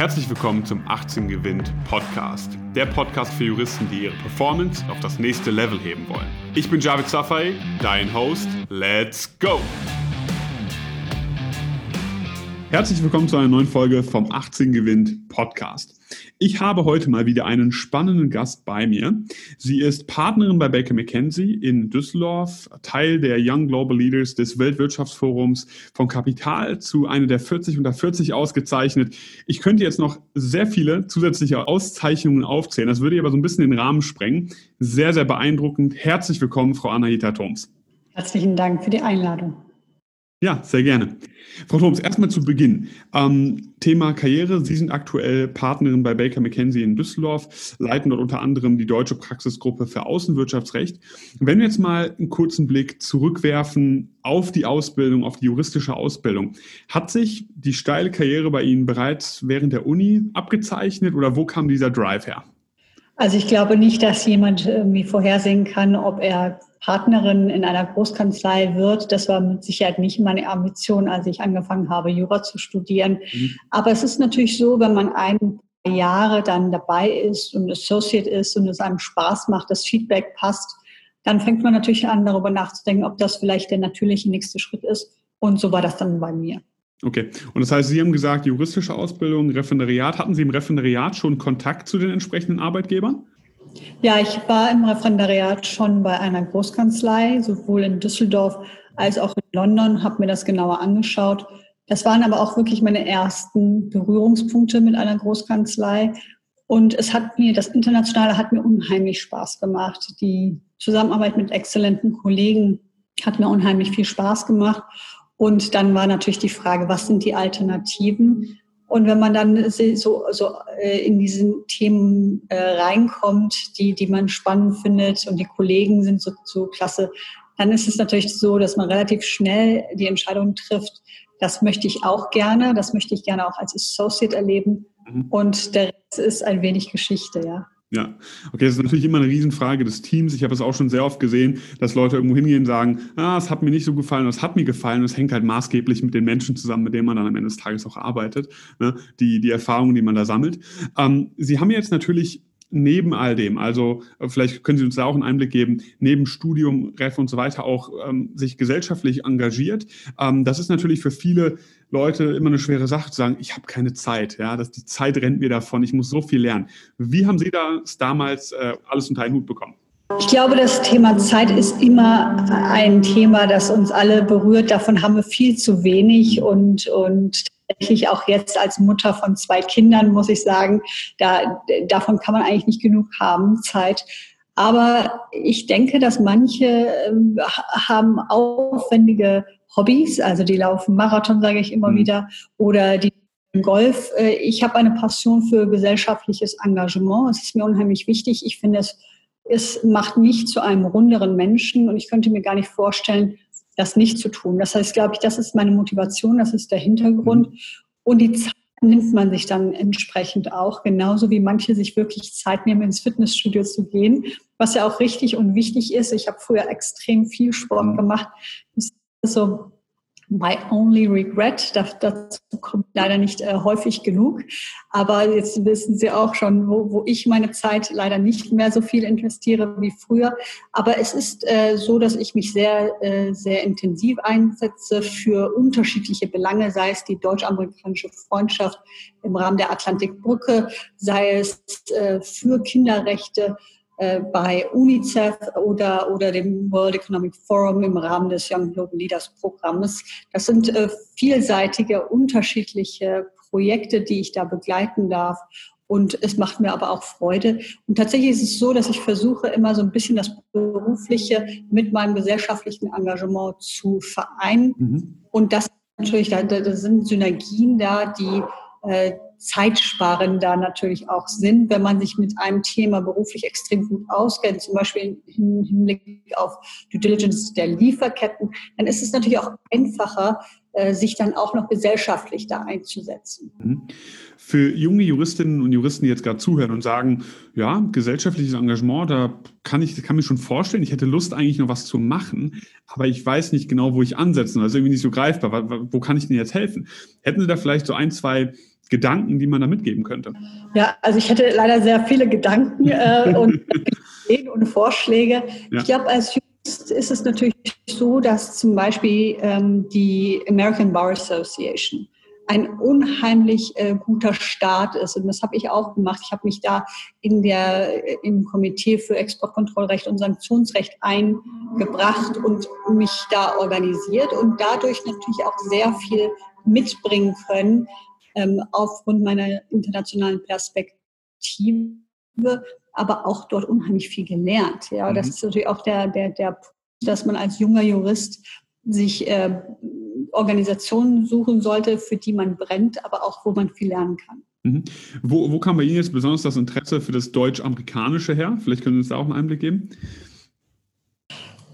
Herzlich willkommen zum 18 Gewinnt Podcast. Der Podcast für Juristen, die ihre Performance auf das nächste Level heben wollen. Ich bin Javid Safai, dein Host. Let's go! Herzlich willkommen zu einer neuen Folge vom 18 Gewinnt Podcast. Ich habe heute mal wieder einen spannenden Gast bei mir. Sie ist Partnerin bei Baker McKenzie in Düsseldorf, Teil der Young Global Leaders des Weltwirtschaftsforums, von Kapital zu einer der 40 unter 40 ausgezeichnet. Ich könnte jetzt noch sehr viele zusätzliche Auszeichnungen aufzählen. Das würde aber so ein bisschen den Rahmen sprengen. Sehr, sehr beeindruckend. Herzlich willkommen, Frau Anahita Thoms. Herzlichen Dank für die Einladung. Ja, sehr gerne. Frau Thoms, erstmal zu Beginn. Ähm, Thema Karriere. Sie sind aktuell Partnerin bei Baker McKenzie in Düsseldorf, leiten dort unter anderem die deutsche Praxisgruppe für Außenwirtschaftsrecht. Wenn wir jetzt mal einen kurzen Blick zurückwerfen auf die Ausbildung, auf die juristische Ausbildung, hat sich die steile Karriere bei Ihnen bereits während der Uni abgezeichnet oder wo kam dieser Drive her? Also ich glaube nicht, dass jemand irgendwie vorhersehen kann, ob er Partnerin in einer Großkanzlei wird. Das war mit Sicherheit nicht meine Ambition, als ich angefangen habe, Jura zu studieren. Mhm. Aber es ist natürlich so, wenn man ein paar Jahre dann dabei ist und Associate ist und es einem Spaß macht, das Feedback passt, dann fängt man natürlich an, darüber nachzudenken, ob das vielleicht der natürliche nächste Schritt ist. Und so war das dann bei mir. Okay. Und das heißt, Sie haben gesagt, juristische Ausbildung, Referendariat. Hatten Sie im Referendariat schon Kontakt zu den entsprechenden Arbeitgebern? Ja, ich war im Referendariat schon bei einer Großkanzlei, sowohl in Düsseldorf als auch in London, habe mir das genauer angeschaut. Das waren aber auch wirklich meine ersten Berührungspunkte mit einer Großkanzlei. Und es hat mir, das Internationale hat mir unheimlich Spaß gemacht. Die Zusammenarbeit mit exzellenten Kollegen hat mir unheimlich viel Spaß gemacht. Und dann war natürlich die Frage, was sind die Alternativen? Und wenn man dann so, so äh, in diesen Themen äh, reinkommt, die, die man spannend findet und die Kollegen sind so, so klasse, dann ist es natürlich so, dass man relativ schnell die Entscheidung trifft, das möchte ich auch gerne, das möchte ich gerne auch als Associate erleben. Mhm. Und der Rest ist ein wenig Geschichte, ja. Ja, okay, das ist natürlich immer eine Riesenfrage des Teams. Ich habe es auch schon sehr oft gesehen, dass Leute irgendwo hingehen und sagen, ah, es hat mir nicht so gefallen, es hat mir gefallen. Es hängt halt maßgeblich mit den Menschen zusammen, mit denen man dann am Ende des Tages auch arbeitet, ne? die, die Erfahrungen, die man da sammelt. Ähm, Sie haben jetzt natürlich neben all dem, also äh, vielleicht können Sie uns da auch einen Einblick geben, neben Studium, Ref und so weiter auch ähm, sich gesellschaftlich engagiert. Ähm, das ist natürlich für viele Leute immer eine schwere Sache zu sagen, ich habe keine Zeit, ja, dass die Zeit rennt mir davon, ich muss so viel lernen. Wie haben Sie das damals äh, alles unter einen Hut bekommen? Ich glaube, das Thema Zeit ist immer ein Thema, das uns alle berührt. Davon haben wir viel zu wenig und, und tatsächlich auch jetzt als Mutter von zwei Kindern, muss ich sagen, da, davon kann man eigentlich nicht genug haben, Zeit. Aber ich denke, dass manche äh, haben aufwendige Hobbys, also die laufen Marathon, sage ich immer mhm. wieder, oder die Golf. Äh, ich habe eine Passion für gesellschaftliches Engagement. Es ist mir unheimlich wichtig. Ich finde, es, es macht mich zu einem runderen Menschen und ich könnte mir gar nicht vorstellen, das nicht zu tun. Das heißt, glaube ich, das ist meine Motivation, das ist der Hintergrund. Mhm. Und die Zeit nimmt man sich dann entsprechend auch, genauso wie manche sich wirklich Zeit nehmen, ins Fitnessstudio zu gehen, was ja auch richtig und wichtig ist. Ich habe früher extrem viel Sport mhm. gemacht. Das ist so My only regret, dazu kommt leider nicht äh, häufig genug. Aber jetzt wissen Sie auch schon, wo, wo, ich meine Zeit leider nicht mehr so viel investiere wie früher. Aber es ist äh, so, dass ich mich sehr, äh, sehr intensiv einsetze für unterschiedliche Belange, sei es die deutsch-amerikanische Freundschaft im Rahmen der Atlantikbrücke, sei es äh, für Kinderrechte, bei UNICEF oder, oder dem World Economic Forum im Rahmen des Young Global Leaders Programmes. Das sind äh, vielseitige, unterschiedliche Projekte, die ich da begleiten darf. Und es macht mir aber auch Freude. Und tatsächlich ist es so, dass ich versuche, immer so ein bisschen das Berufliche mit meinem gesellschaftlichen Engagement zu vereinen. Mhm. Und das natürlich, da, da sind Synergien da, die äh, zeitsparender natürlich auch sind, wenn man sich mit einem Thema beruflich extrem gut auskennt, zum Beispiel im Hinblick auf Due Diligence der Lieferketten, dann ist es natürlich auch einfacher, äh, sich dann auch noch gesellschaftlich da einzusetzen. Mhm. Für junge Juristinnen und Juristen, die jetzt gerade zuhören und sagen, ja, gesellschaftliches Engagement, da kann ich kann mir schon vorstellen, ich hätte Lust eigentlich noch was zu machen, aber ich weiß nicht genau, wo ich ansetzen. Also irgendwie nicht so greifbar. Wo kann ich denn jetzt helfen? Hätten Sie da vielleicht so ein, zwei Gedanken, die man da mitgeben könnte? Ja, also ich hätte leider sehr viele Gedanken äh, und Ideen und Vorschläge. Ja. Ich glaube, als Jurist ist es natürlich so, dass zum Beispiel ähm, die American Bar Association ein unheimlich äh, guter Start ist. Und das habe ich auch gemacht. Ich habe mich da in der, im Komitee für Exportkontrollrecht und Sanktionsrecht eingebracht und mich da organisiert und dadurch natürlich auch sehr viel mitbringen können ähm, aufgrund meiner internationalen Perspektive, aber auch dort unheimlich viel gelernt. Ja, mhm. das ist natürlich auch der, der, der Punkt, dass man als junger Jurist sich äh, Organisationen suchen sollte, für die man brennt, aber auch wo man viel lernen kann. Mhm. Wo, wo kam bei Ihnen jetzt besonders das Interesse für das Deutsch-Amerikanische her? Vielleicht können Sie uns da auch einen Einblick geben.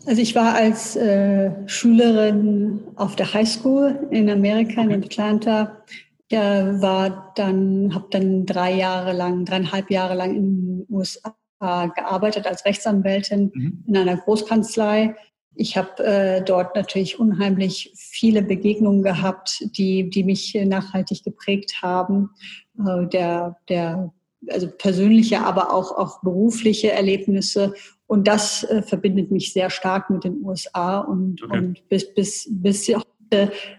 Also ich war als äh, Schülerin auf der High School in Amerika, in Atlanta. Ja, war dann, habe dann drei Jahre lang, dreieinhalb Jahre lang in den USA gearbeitet als Rechtsanwältin mhm. in einer Großkanzlei ich habe äh, dort natürlich unheimlich viele Begegnungen gehabt, die, die mich nachhaltig geprägt haben. Äh, der, der, also persönliche, aber auch, auch berufliche Erlebnisse. Und das äh, verbindet mich sehr stark mit den USA und, okay. und bis, bis, bis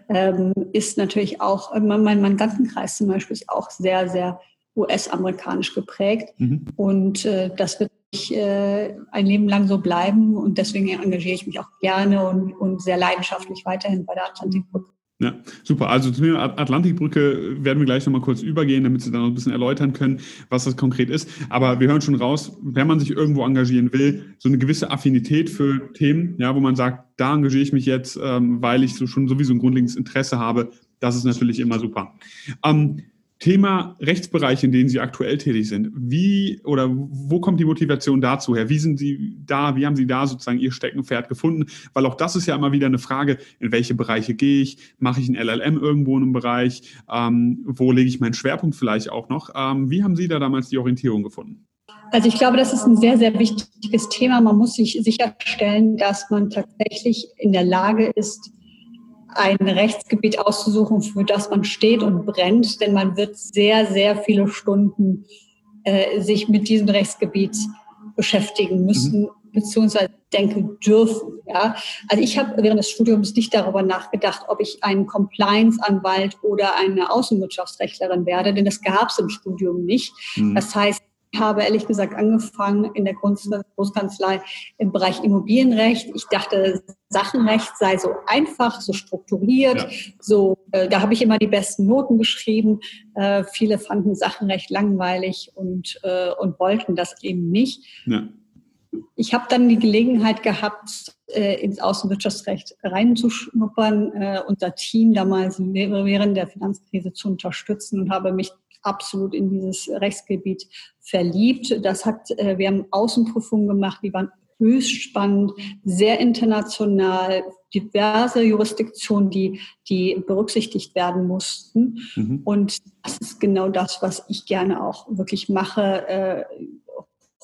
ähm, ist natürlich auch, mein, mein Mandantenkreis zum Beispiel ist auch sehr, sehr US-amerikanisch geprägt. Mhm. Und äh, das wird ich, äh, ein Leben lang so bleiben und deswegen engagiere ich mich auch gerne und, und sehr leidenschaftlich weiterhin bei der Atlantikbrücke. Ja, super. Also zu der Atlantikbrücke werden wir gleich nochmal kurz übergehen, damit Sie dann noch ein bisschen erläutern können, was das konkret ist. Aber wir hören schon raus, wenn man sich irgendwo engagieren will, so eine gewisse Affinität für Themen, ja, wo man sagt, da engagiere ich mich jetzt, ähm, weil ich so schon sowieso ein grundlegendes Interesse habe, das ist natürlich immer super. Ähm, Thema Rechtsbereich, in denen Sie aktuell tätig sind. Wie oder wo kommt die Motivation dazu her? Wie sind Sie da, wie haben Sie da sozusagen Ihr Steckenpferd gefunden? Weil auch das ist ja immer wieder eine Frage, in welche Bereiche gehe ich? Mache ich ein LLM irgendwo in einem Bereich? Ähm, wo lege ich meinen Schwerpunkt vielleicht auch noch? Ähm, wie haben Sie da damals die Orientierung gefunden? Also ich glaube, das ist ein sehr, sehr wichtiges Thema. Man muss sich sicherstellen, dass man tatsächlich in der Lage ist, ein Rechtsgebiet auszusuchen, für das man steht und brennt, denn man wird sehr, sehr viele Stunden äh, sich mit diesem Rechtsgebiet beschäftigen müssen, mhm. beziehungsweise denken dürfen. Ja? Also ich habe während des Studiums nicht darüber nachgedacht, ob ich ein Compliance-Anwalt oder eine Außenwirtschaftsrechtlerin werde, denn das gab es im Studium nicht. Mhm. Das heißt, ich habe ehrlich gesagt angefangen in der Großkanzlei im Bereich Immobilienrecht. Ich dachte, Sachenrecht sei so einfach, so strukturiert, ja. so äh, da habe ich immer die besten Noten geschrieben. Äh, viele fanden Sachenrecht langweilig und und äh, wollten das eben nicht. Ja. Ich habe dann die Gelegenheit gehabt, äh, ins Außenwirtschaftsrecht reinzuschnuppern, äh, unser Team damals während der Finanzkrise zu unterstützen und habe mich absolut in dieses Rechtsgebiet verliebt. Das hat, äh, wir haben Außenprüfungen gemacht, die waren höchst spannend, sehr international, diverse Jurisdiktionen, die, die berücksichtigt werden mussten. Mhm. Und das ist genau das, was ich gerne auch wirklich mache. Äh,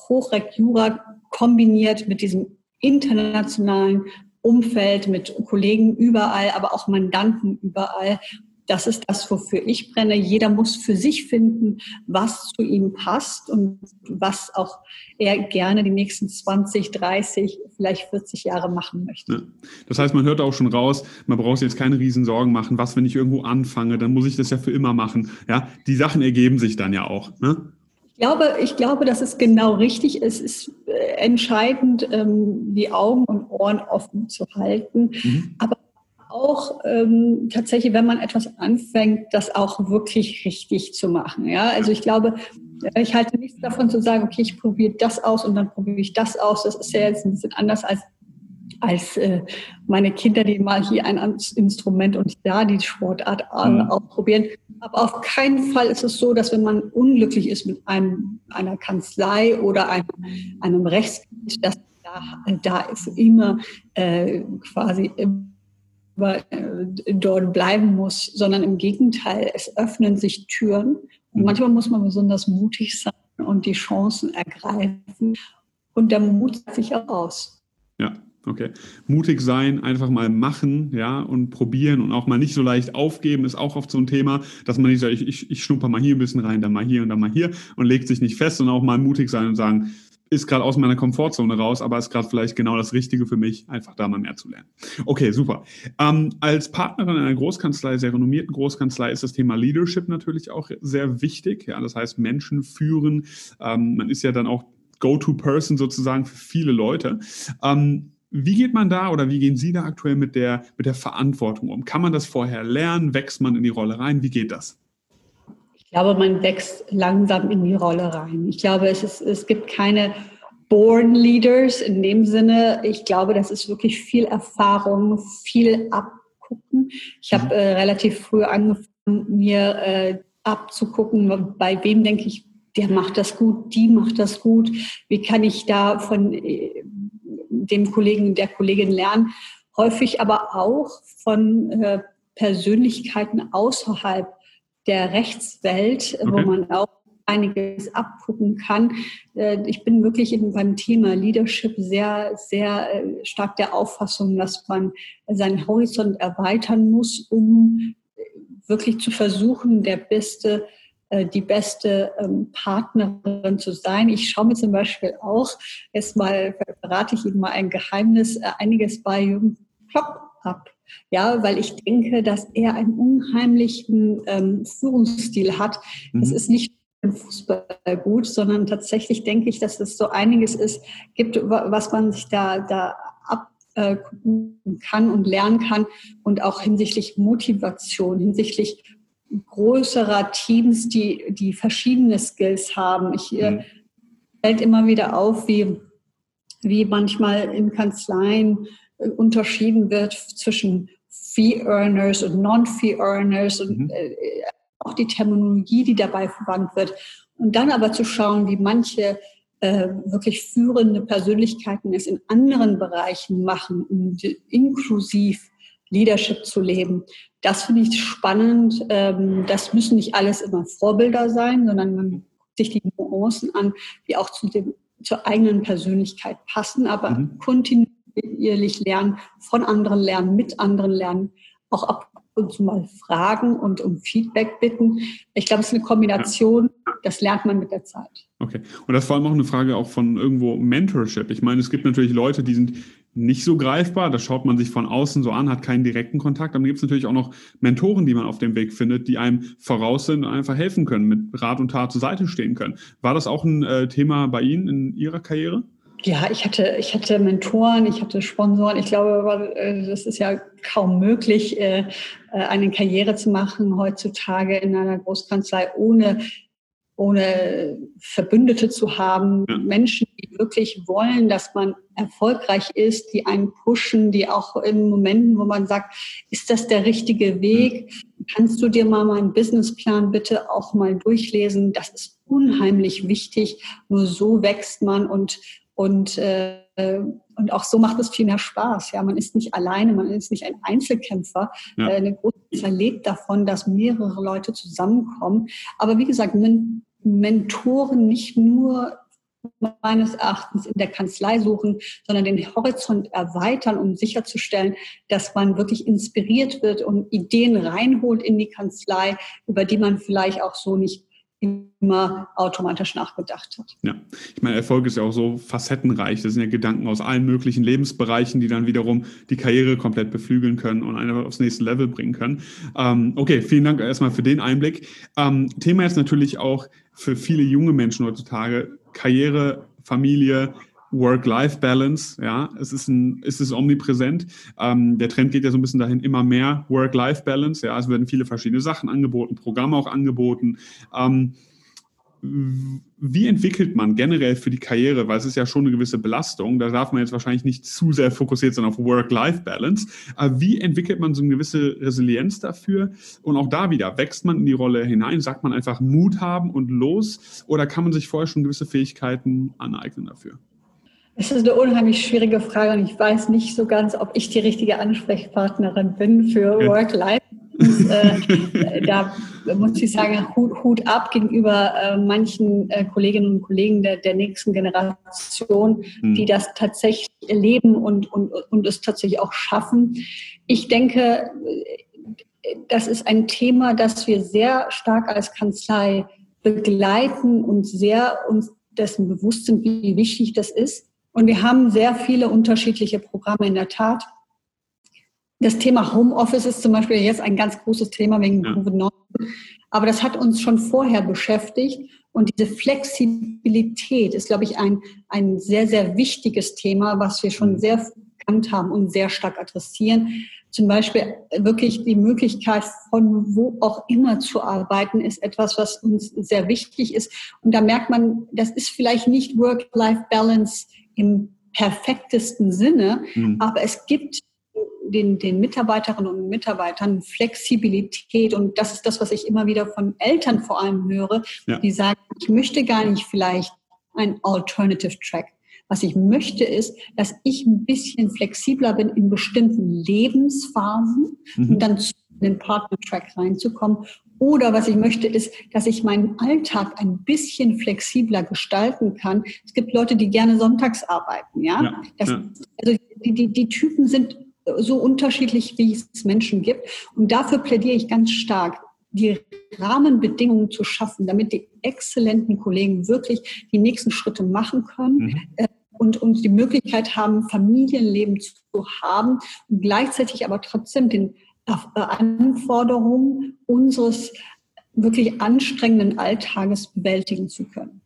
Hochrecht Jura kombiniert mit diesem internationalen Umfeld, mit Kollegen überall, aber auch Mandanten überall das ist das, wofür ich brenne. Jeder muss für sich finden, was zu ihm passt und was auch er gerne die nächsten 20, 30, vielleicht 40 Jahre machen möchte. Ja. Das heißt, man hört auch schon raus, man braucht sich jetzt keine Riesensorgen machen. Was, wenn ich irgendwo anfange, dann muss ich das ja für immer machen. Ja, die Sachen ergeben sich dann ja auch. Ne? Ich glaube, ich glaube, das ist genau richtig. Es ist äh, entscheidend, ähm, die Augen und Ohren offen zu halten. Mhm. Aber auch ähm, tatsächlich, wenn man etwas anfängt, das auch wirklich richtig zu machen. Ja, also ich glaube, ich halte nichts davon zu sagen, okay, ich probiere das aus und dann probiere ich das aus. Das ist ja jetzt ein bisschen anders als als äh, meine Kinder, die mal hier ein Instrument und da die Sportart äh, mhm. ausprobieren. Aber auf keinen Fall ist es so, dass wenn man unglücklich ist mit einem, einer Kanzlei oder einem, einem Rechtsgebiet, dass da, da für immer äh, quasi äh, dort bleiben muss, sondern im Gegenteil, es öffnen sich Türen. Und mhm. manchmal muss man besonders mutig sein und die Chancen ergreifen. Und der Mut sich auch aus. Ja, Okay. Mutig sein, einfach mal machen, ja, und probieren und auch mal nicht so leicht aufgeben, ist auch oft so ein Thema, dass man nicht sagt, ich, ich, ich schnupper mal hier ein bisschen rein, dann mal hier und dann mal hier und legt sich nicht fest, sondern auch mal mutig sein und sagen, ist gerade aus meiner Komfortzone raus, aber ist gerade vielleicht genau das Richtige für mich, einfach da mal mehr zu lernen. Okay, super. Ähm, als Partnerin einer Großkanzlei, sehr renommierten Großkanzlei, ist das Thema Leadership natürlich auch sehr wichtig. Ja, das heißt, Menschen führen. Ähm, man ist ja dann auch Go-to-Person sozusagen für viele Leute. Ähm, wie geht man da oder wie gehen Sie da aktuell mit der, mit der Verantwortung um? Kann man das vorher lernen? Wächst man in die Rolle rein? Wie geht das? Ich glaube, man wächst langsam in die Rolle rein. Ich glaube, es, ist, es gibt keine Born Leaders in dem Sinne. Ich glaube, das ist wirklich viel Erfahrung, viel abgucken. Ich habe mhm. äh, relativ früh angefangen, mir äh, abzugucken, bei wem denke ich, der macht das gut, die macht das gut. Wie kann ich da von äh, dem Kollegen, der Kollegin lernen? Häufig aber auch von äh, Persönlichkeiten außerhalb der Rechtswelt, okay. wo man auch einiges abgucken kann. Äh, ich bin wirklich beim Thema Leadership sehr, sehr äh, stark der Auffassung, dass man seinen Horizont erweitern muss, um wirklich zu versuchen, der beste äh, die beste ähm, Partnerin zu sein. Ich schaue mir zum Beispiel auch, jetzt mal verrate ich Ihnen mal ein Geheimnis, einiges bei Jürgen Klopp ab. Ja, weil ich denke, dass er einen unheimlichen ähm, Führungsstil hat. Mhm. Es ist nicht im Fußball gut, sondern tatsächlich denke ich, dass es so einiges ist, gibt, was man sich da, da abgucken kann und lernen kann und auch hinsichtlich Motivation, hinsichtlich größerer Teams, die, die verschiedene Skills haben. Ich äh, mhm. fällt immer wieder auf, wie, wie manchmal in Kanzleien unterschieden wird zwischen Fee-Earners und Non-Fee-Earners und mhm. äh, auch die Terminologie, die dabei verwandt wird. Und dann aber zu schauen, wie manche äh, wirklich führende Persönlichkeiten es in anderen Bereichen machen, um inklusiv Leadership zu leben. Das finde ich spannend. Ähm, das müssen nicht alles immer Vorbilder sein, sondern man guckt sich die Nuancen an, die auch zu dem, zur eigenen Persönlichkeit passen, aber mhm. kontinuierlich lernen, von anderen lernen, mit anderen lernen, auch ab und zu mal fragen und um Feedback bitten. Ich glaube, es ist eine Kombination, das lernt man mit der Zeit. Okay. Und das ist vor allem auch eine Frage auch von irgendwo Mentorship. Ich meine, es gibt natürlich Leute, die sind nicht so greifbar, das schaut man sich von außen so an, hat keinen direkten Kontakt. Aber dann gibt es natürlich auch noch Mentoren, die man auf dem Weg findet, die einem voraus sind und einfach helfen können, mit Rat und Tat zur Seite stehen können. War das auch ein äh, Thema bei Ihnen in Ihrer Karriere? Ja, ich hatte, ich hatte Mentoren, ich hatte Sponsoren. Ich glaube, äh, das ist ja kaum möglich, äh, äh, eine Karriere zu machen heutzutage in einer Großkanzlei ohne ohne Verbündete zu haben, ja. Menschen, die wirklich wollen, dass man erfolgreich ist, die einen pushen, die auch in Momenten, wo man sagt, ist das der richtige Weg? Kannst du dir mal meinen Businessplan bitte auch mal durchlesen? Das ist unheimlich wichtig. Nur so wächst man und und, äh, und auch so macht es viel mehr Spaß. Ja, man ist nicht alleine, man ist nicht ein Einzelkämpfer. Ja. Äh, eine große lebt davon, dass mehrere Leute zusammenkommen. Aber wie gesagt, Men Mentoren nicht nur meines Erachtens in der Kanzlei suchen, sondern den Horizont erweitern, um sicherzustellen, dass man wirklich inspiriert wird und Ideen reinholt in die Kanzlei, über die man vielleicht auch so nicht immer automatisch nachgedacht hat. Ja, ich meine, Erfolg ist ja auch so facettenreich. Das sind ja Gedanken aus allen möglichen Lebensbereichen, die dann wiederum die Karriere komplett beflügeln können und einen aufs nächste Level bringen können. Ähm, okay, vielen Dank erstmal für den Einblick. Ähm, Thema ist natürlich auch für viele junge Menschen heutzutage Karriere, Familie, Work-Life-Balance, ja, es ist, ein, es omnipräsent. Ähm, der Trend geht ja so ein bisschen dahin, immer mehr Work-Life-Balance, ja, es werden viele verschiedene Sachen angeboten, Programme auch angeboten. Ähm, wie entwickelt man generell für die Karriere, weil es ist ja schon eine gewisse Belastung, da darf man jetzt wahrscheinlich nicht zu sehr fokussiert sein auf Work-Life-Balance, aber wie entwickelt man so eine gewisse Resilienz dafür und auch da wieder, wächst man in die Rolle hinein, sagt man einfach Mut haben und los oder kann man sich vorher schon gewisse Fähigkeiten aneignen dafür? Es ist eine unheimlich schwierige Frage und ich weiß nicht so ganz, ob ich die richtige Ansprechpartnerin bin für ja. Work-Life. äh, da muss ich sagen, Hut, Hut ab gegenüber äh, manchen äh, Kolleginnen und Kollegen der, der nächsten Generation, hm. die das tatsächlich erleben und, und, und es tatsächlich auch schaffen. Ich denke, das ist ein Thema, das wir sehr stark als Kanzlei begleiten und sehr uns dessen bewusst sind, wie wichtig das ist. Und wir haben sehr viele unterschiedliche Programme in der Tat. Das Thema Homeoffice ist zum Beispiel jetzt ein ganz großes Thema wegen ja. Covid-19. Aber das hat uns schon vorher beschäftigt. Und diese Flexibilität ist, glaube ich, ein, ein sehr, sehr wichtiges Thema, was wir schon mhm. sehr bekannt haben und sehr stark adressieren. Zum Beispiel wirklich die Möglichkeit, von wo auch immer zu arbeiten, ist etwas, was uns sehr wichtig ist. Und da merkt man, das ist vielleicht nicht Work-Life-Balance im perfektesten Sinne, mhm. aber es gibt den, den Mitarbeiterinnen und Mitarbeitern Flexibilität. Und das ist das, was ich immer wieder von Eltern vor allem höre, ja. die sagen, ich möchte gar nicht vielleicht ein Alternative Track. Was ich möchte ist, dass ich ein bisschen flexibler bin in bestimmten Lebensphasen mhm. und dann zu den Partner-Track reinzukommen. Oder was ich möchte ist, dass ich meinen Alltag ein bisschen flexibler gestalten kann. Es gibt Leute, die gerne sonntags arbeiten, ja. ja, das, ja. Also die, die, die Typen sind so unterschiedlich, wie es Menschen gibt. Und dafür plädiere ich ganz stark, die Rahmenbedingungen zu schaffen, damit die exzellenten Kollegen wirklich die nächsten Schritte machen können. Mhm. Äh, und uns die Möglichkeit haben, Familienleben zu haben und gleichzeitig aber trotzdem den Anforderungen unseres wirklich anstrengenden Alltages bewältigen zu können.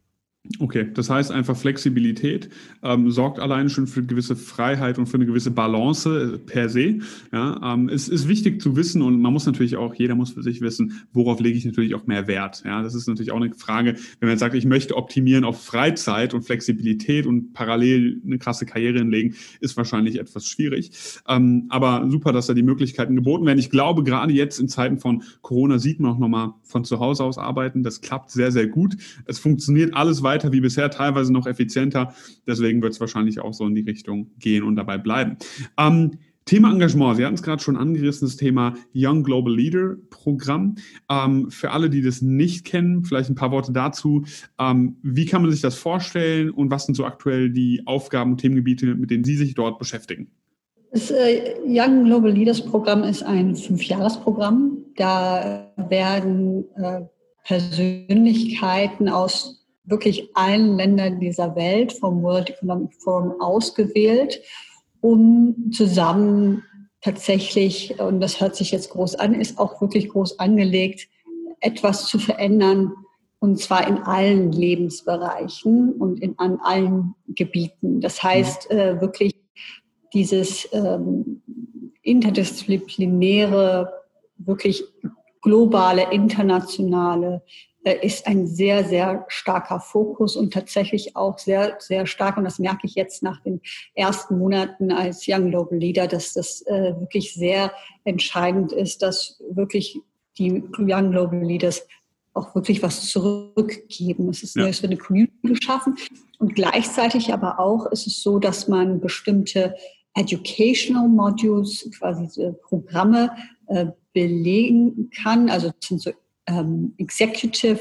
Okay, das heißt einfach Flexibilität ähm, sorgt allein schon für eine gewisse Freiheit und für eine gewisse Balance äh, per se. Ja, ähm, es ist wichtig zu wissen und man muss natürlich auch, jeder muss für sich wissen, worauf lege ich natürlich auch mehr Wert. Ja, das ist natürlich auch eine Frage, wenn man sagt, ich möchte optimieren auf Freizeit und Flexibilität und parallel eine krasse Karriere hinlegen, ist wahrscheinlich etwas schwierig. Ähm, aber super, dass da die Möglichkeiten geboten werden. Ich glaube, gerade jetzt in Zeiten von Corona sieht man auch nochmal von zu Hause aus arbeiten. Das klappt sehr, sehr gut. Es funktioniert alles weiter weiter wie bisher, teilweise noch effizienter. Deswegen wird es wahrscheinlich auch so in die Richtung gehen und dabei bleiben. Ähm, Thema Engagement. Sie hatten es gerade schon angerissen, das Thema Young Global Leader Programm. Ähm, für alle, die das nicht kennen, vielleicht ein paar Worte dazu. Ähm, wie kann man sich das vorstellen und was sind so aktuell die Aufgaben und Themengebiete, mit denen Sie sich dort beschäftigen? Das äh, Young Global Leaders Programm ist ein Fünfjahresprogramm. Da werden äh, Persönlichkeiten aus wirklich allen Ländern dieser Welt vom World Economic Forum ausgewählt, um zusammen tatsächlich, und das hört sich jetzt groß an, ist auch wirklich groß angelegt, etwas zu verändern, und zwar in allen Lebensbereichen und in, an allen Gebieten. Das heißt äh, wirklich dieses ähm, interdisziplinäre, wirklich globale, internationale ist ein sehr, sehr starker Fokus und tatsächlich auch sehr, sehr stark, und das merke ich jetzt nach den ersten Monaten als Young Global Leader, dass das äh, wirklich sehr entscheidend ist, dass wirklich die Young Global Leaders auch wirklich was zurückgeben. Es ist ja. eine Community geschaffen und gleichzeitig aber auch ist es so, dass man bestimmte Educational Modules, quasi Programme äh, belegen kann. Also das sind so ähm, Executive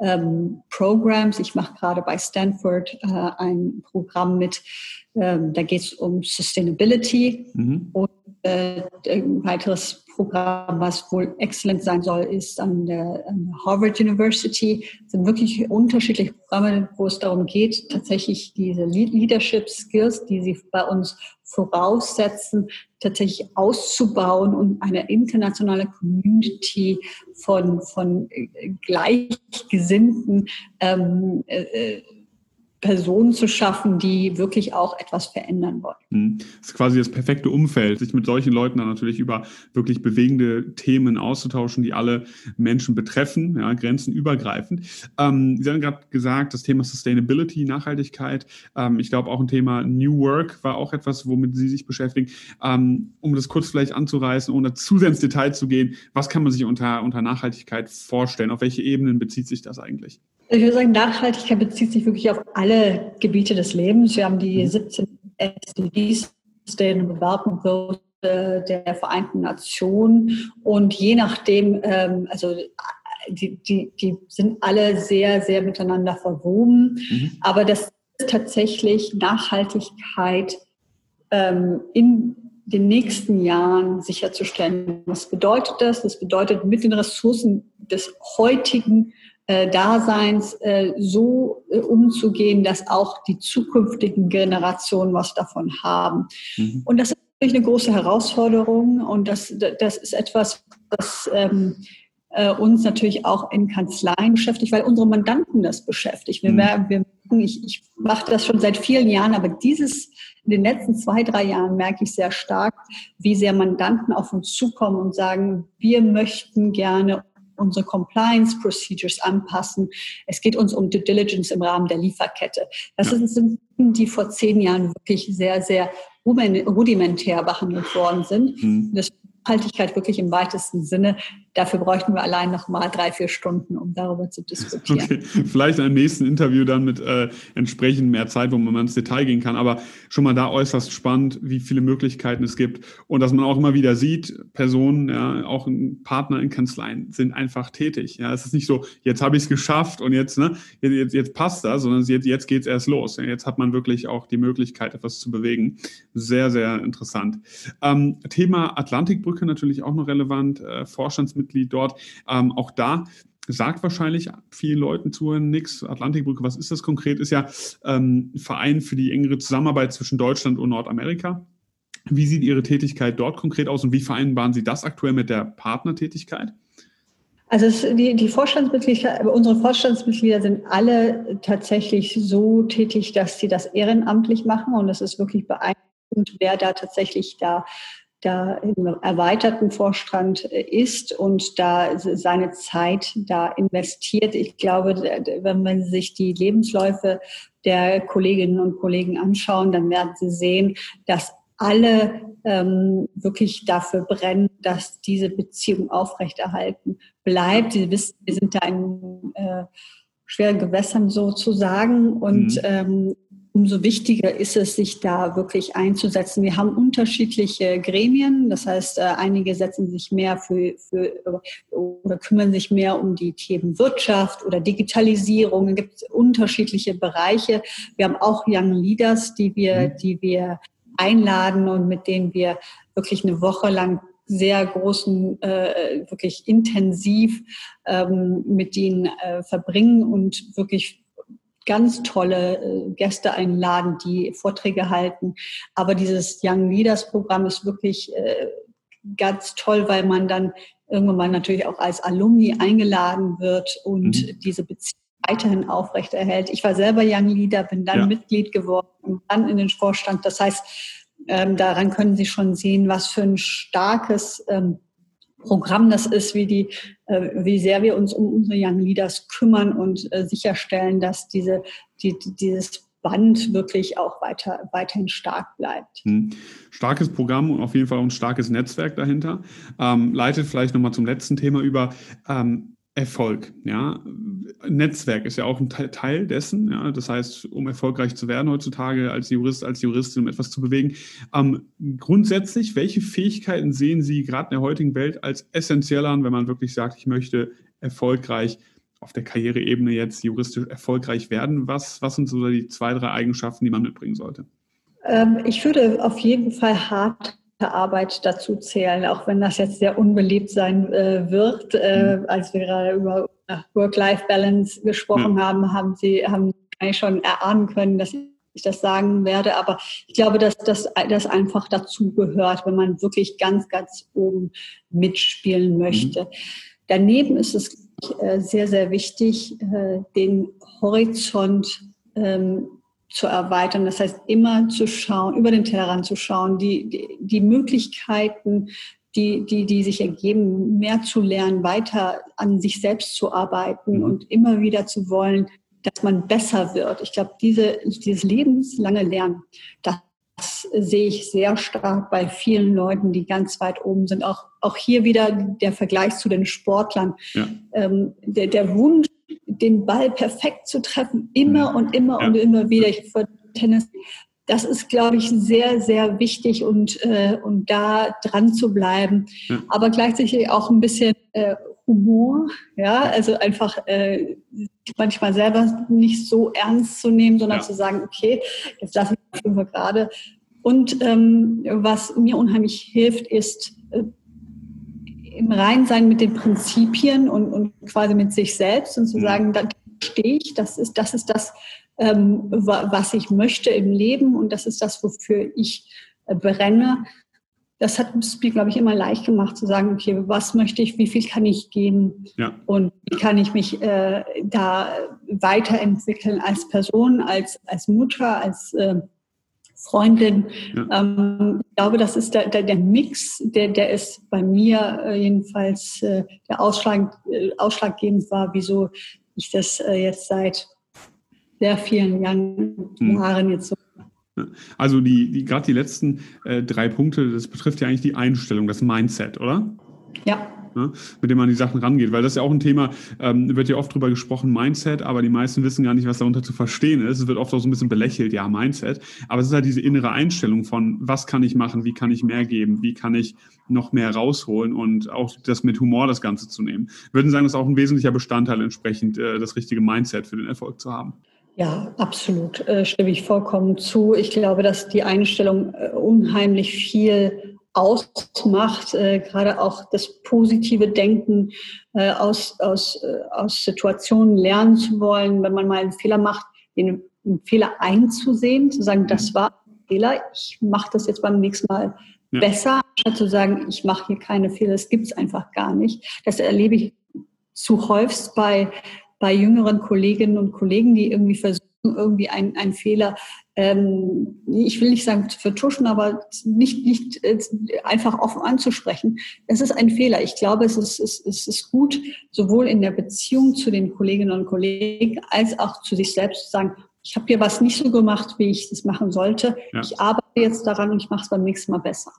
ähm, Programs. Ich mache gerade bei Stanford äh, ein Programm mit, ähm, da geht es um Sustainability mhm. und ein weiteres Programm, was wohl exzellent sein soll, ist an der, an der Harvard University. Es sind wirklich unterschiedliche Programme, wo es darum geht, tatsächlich diese Leadership Skills, die sie bei uns voraussetzen, tatsächlich auszubauen und eine internationale Community von, von äh, Gleichgesinnten ähm, äh, Personen zu schaffen, die wirklich auch etwas verändern wollen. Mhm. Das ist quasi das perfekte Umfeld, sich mit solchen Leuten dann natürlich über wirklich bewegende Themen auszutauschen, die alle Menschen betreffen, ja, grenzenübergreifend. Ähm, Sie haben gerade gesagt, das Thema Sustainability, Nachhaltigkeit, ähm, ich glaube auch ein Thema New Work war auch etwas, womit Sie sich beschäftigen. Ähm, um das kurz vielleicht anzureißen, ohne zu sehr ins Detail zu gehen, was kann man sich unter, unter Nachhaltigkeit vorstellen? Auf welche Ebenen bezieht sich das eigentlich? Ich würde sagen, Nachhaltigkeit bezieht sich wirklich auf alle Gebiete des Lebens. Wir haben die 17 mhm. SDGs, Sustainable Development Goals, der Vereinten Nationen und je nachdem, ähm, also die, die, die sind alle sehr, sehr miteinander verwoben, mhm. aber das ist tatsächlich Nachhaltigkeit ähm, in den nächsten Jahren sicherzustellen. Was bedeutet das? Das bedeutet, mit den Ressourcen des heutigen Daseins äh, so äh, umzugehen, dass auch die zukünftigen Generationen was davon haben. Mhm. Und das ist natürlich eine große Herausforderung und das, das ist etwas, was ähm, äh, uns natürlich auch in Kanzleien beschäftigt, weil unsere Mandanten das beschäftigt. Wir, mhm. wir ich, ich mache das schon seit vielen Jahren, aber dieses in den letzten zwei, drei Jahren merke ich sehr stark, wie sehr Mandanten auf uns zukommen und sagen, wir möchten gerne unsere Compliance Procedures anpassen. Es geht uns um Due Diligence im Rahmen der Lieferkette. Das ja. sind Dinge, die vor zehn Jahren wirklich sehr, sehr rudimentär behandelt worden sind. Mhm. Das Nachhaltigkeit wirklich im weitesten Sinne. Dafür bräuchten wir allein noch mal drei, vier Stunden, um darüber zu diskutieren. Okay. Vielleicht im nächsten Interview dann mit äh, entsprechend mehr Zeit, wo man mal ins Detail gehen kann. Aber schon mal da äußerst spannend, wie viele Möglichkeiten es gibt und dass man auch immer wieder sieht, Personen, ja, auch Partner in Kanzleien sind einfach tätig. Ja, es ist nicht so, jetzt habe ich es geschafft und jetzt, ne, jetzt, jetzt passt das, sondern jetzt, jetzt geht es erst los. Jetzt hat man wirklich auch die Möglichkeit, etwas zu bewegen. Sehr, sehr interessant. Ähm, Thema Atlantikbrücke Brücke natürlich auch noch relevant, äh, Vorstandsmitglied dort. Ähm, auch da sagt wahrscheinlich vielen Leuten zu nichts. Atlantikbrücke, was ist das konkret? Ist ja ähm, ein Verein für die engere Zusammenarbeit zwischen Deutschland und Nordamerika. Wie sieht Ihre Tätigkeit dort konkret aus und wie vereinbaren Sie das aktuell mit der Partnertätigkeit? Also die, die Vorstandsmitglieder, unsere Vorstandsmitglieder sind alle tatsächlich so tätig, dass sie das ehrenamtlich machen und es ist wirklich beeindruckend, wer da tatsächlich da da im erweiterten Vorstand ist und da seine Zeit da investiert. Ich glaube, wenn man sich die Lebensläufe der Kolleginnen und Kollegen anschauen, dann werden sie sehen, dass alle ähm, wirklich dafür brennen, dass diese Beziehung aufrechterhalten bleibt. Sie wissen, wir sind da in äh, schweren Gewässern sozusagen und mhm. ähm, umso wichtiger ist es, sich da wirklich einzusetzen. Wir haben unterschiedliche Gremien, das heißt, äh, einige setzen sich mehr für, für oder kümmern sich mehr um die Themen Wirtschaft oder Digitalisierung. Es gibt unterschiedliche Bereiche. Wir haben auch Young Leaders, die wir, mhm. die wir einladen und mit denen wir wirklich eine Woche lang sehr großen, äh, wirklich intensiv ähm, mit denen äh, verbringen und wirklich ganz tolle äh, Gäste einladen, die Vorträge halten. Aber dieses Young Leaders Programm ist wirklich äh, ganz toll, weil man dann irgendwann mal natürlich auch als Alumni eingeladen wird und mhm. diese Beziehung weiterhin aufrechterhält. Ich war selber Young Leader, bin dann ja. Mitglied geworden und dann in den Vorstand. Das heißt, ähm, daran können Sie schon sehen, was für ein starkes ähm, Programm das ist, wie, die, wie sehr wir uns um unsere Young Leaders kümmern und äh, sicherstellen, dass diese, die, dieses Band wirklich auch weiter, weiterhin stark bleibt. Hm. Starkes Programm und auf jeden Fall ein starkes Netzwerk dahinter. Ähm, leitet vielleicht nochmal zum letzten Thema über. Ähm, Erfolg. Ja, Netzwerk ist ja auch ein Teil dessen. Ja, das heißt, um erfolgreich zu werden heutzutage als Jurist, als Juristin, um etwas zu bewegen. Ähm, grundsätzlich, welche Fähigkeiten sehen Sie gerade in der heutigen Welt als essentiell an, wenn man wirklich sagt, ich möchte erfolgreich auf der Karriereebene jetzt juristisch erfolgreich werden? Was, was sind so die zwei, drei Eigenschaften, die man mitbringen sollte? Ähm, ich würde auf jeden Fall hart Arbeit dazu zählen, auch wenn das jetzt sehr unbeliebt sein äh, wird. Äh, mhm. als wir gerade über Work-Life-Balance gesprochen mhm. haben, haben Sie haben eigentlich schon erahnen können, dass ich das sagen werde. Aber ich glaube, dass das, das einfach dazu gehört, wenn man wirklich ganz, ganz oben mitspielen möchte. Mhm. Daneben ist es äh, sehr, sehr wichtig, äh, den Horizont ähm, zu erweitern. Das heißt, immer zu schauen, über den Tellerrand zu schauen, die, die, die Möglichkeiten, die, die, die sich ergeben, mehr zu lernen, weiter an sich selbst zu arbeiten mhm. und immer wieder zu wollen, dass man besser wird. Ich glaube, diese, dieses lebenslange Lernen, das sehe ich sehr stark bei vielen Leuten, die ganz weit oben sind. Auch, auch hier wieder der Vergleich zu den Sportlern. Ja. Ähm, der, der Wunsch, den Ball perfekt zu treffen, immer und immer ja. und immer wieder. Ich für Tennis das ist, glaube ich, sehr, sehr wichtig und, äh, und da dran zu bleiben. Ja. Aber gleichzeitig auch ein bisschen äh, Humor, ja, also einfach äh, manchmal selber nicht so ernst zu nehmen, sondern ja. zu sagen, okay, jetzt lasse ich fünf gerade. Und ähm, was mir unheimlich hilft, ist äh, im Reinsein mit den Prinzipien und, und quasi mit sich selbst und zu mhm. sagen, da stehe ich, das ist, das ist das, ähm, was ich möchte im Leben und das ist das, wofür ich äh, brenne. Das hat es mir, glaube ich, immer leicht gemacht zu sagen, okay, was möchte ich, wie viel kann ich geben ja. und wie kann ich mich äh, da weiterentwickeln als Person, als, als Mutter, als äh, Freundin. Ja. Ähm, ich glaube, das ist der, der, der Mix, der, der ist bei mir äh, jedenfalls äh, der Ausschlag, äh, ausschlaggebend war, wieso ich das äh, jetzt seit sehr vielen Jahren, hm. Jahren jetzt so also die, die gerade die letzten äh, drei Punkte, das betrifft ja eigentlich die Einstellung, das Mindset, oder? Ja. Ne, mit dem man die Sachen rangeht. Weil das ist ja auch ein Thema, ähm, wird ja oft drüber gesprochen, Mindset, aber die meisten wissen gar nicht, was darunter zu verstehen ist. Es wird oft auch so ein bisschen belächelt, ja, Mindset. Aber es ist halt diese innere Einstellung von, was kann ich machen, wie kann ich mehr geben, wie kann ich noch mehr rausholen und auch das mit Humor das Ganze zu nehmen. Würden sagen, das ist auch ein wesentlicher Bestandteil entsprechend, äh, das richtige Mindset für den Erfolg zu haben. Ja, absolut, äh, stimme ich vollkommen zu. Ich glaube, dass die Einstellung äh, unheimlich viel ausmacht, äh, gerade auch das positive Denken äh, aus, aus, äh, aus Situationen lernen zu wollen, wenn man mal einen Fehler macht, den, einen Fehler einzusehen, zu sagen, das mhm. war ein Fehler, ich mache das jetzt beim nächsten Mal ja. besser, anstatt zu sagen, ich mache hier keine Fehler, das gibt es einfach gar nicht. Das erlebe ich zu häufig bei bei jüngeren Kolleginnen und Kollegen, die irgendwie versuchen, irgendwie einen, einen Fehler, ähm, ich will nicht sagen zu vertuschen, aber nicht, nicht äh, einfach offen anzusprechen. Das ist ein Fehler. Ich glaube, es ist, es, es ist gut, sowohl in der Beziehung zu den Kolleginnen und Kollegen als auch zu sich selbst zu sagen, ich habe hier was nicht so gemacht, wie ich das machen sollte. Ja. Ich arbeite jetzt daran und ich mache es beim nächsten Mal besser.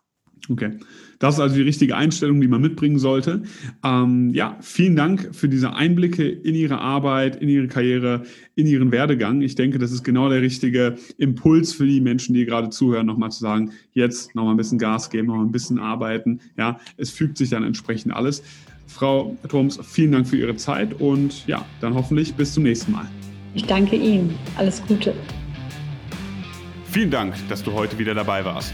Okay, das ist also die richtige Einstellung, die man mitbringen sollte. Ähm, ja, vielen Dank für diese Einblicke in Ihre Arbeit, in Ihre Karriere, in Ihren Werdegang. Ich denke, das ist genau der richtige Impuls für die Menschen, die gerade zuhören, nochmal zu sagen, jetzt nochmal ein bisschen Gas geben, nochmal ein bisschen arbeiten. Ja, es fügt sich dann entsprechend alles. Frau Thoms, vielen Dank für Ihre Zeit und ja, dann hoffentlich bis zum nächsten Mal. Ich danke Ihnen. Alles Gute. Vielen Dank, dass du heute wieder dabei warst.